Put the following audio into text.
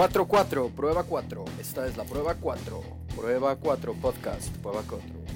4-4, prueba 4. Esta es la prueba 4. Prueba 4 podcast, prueba 4.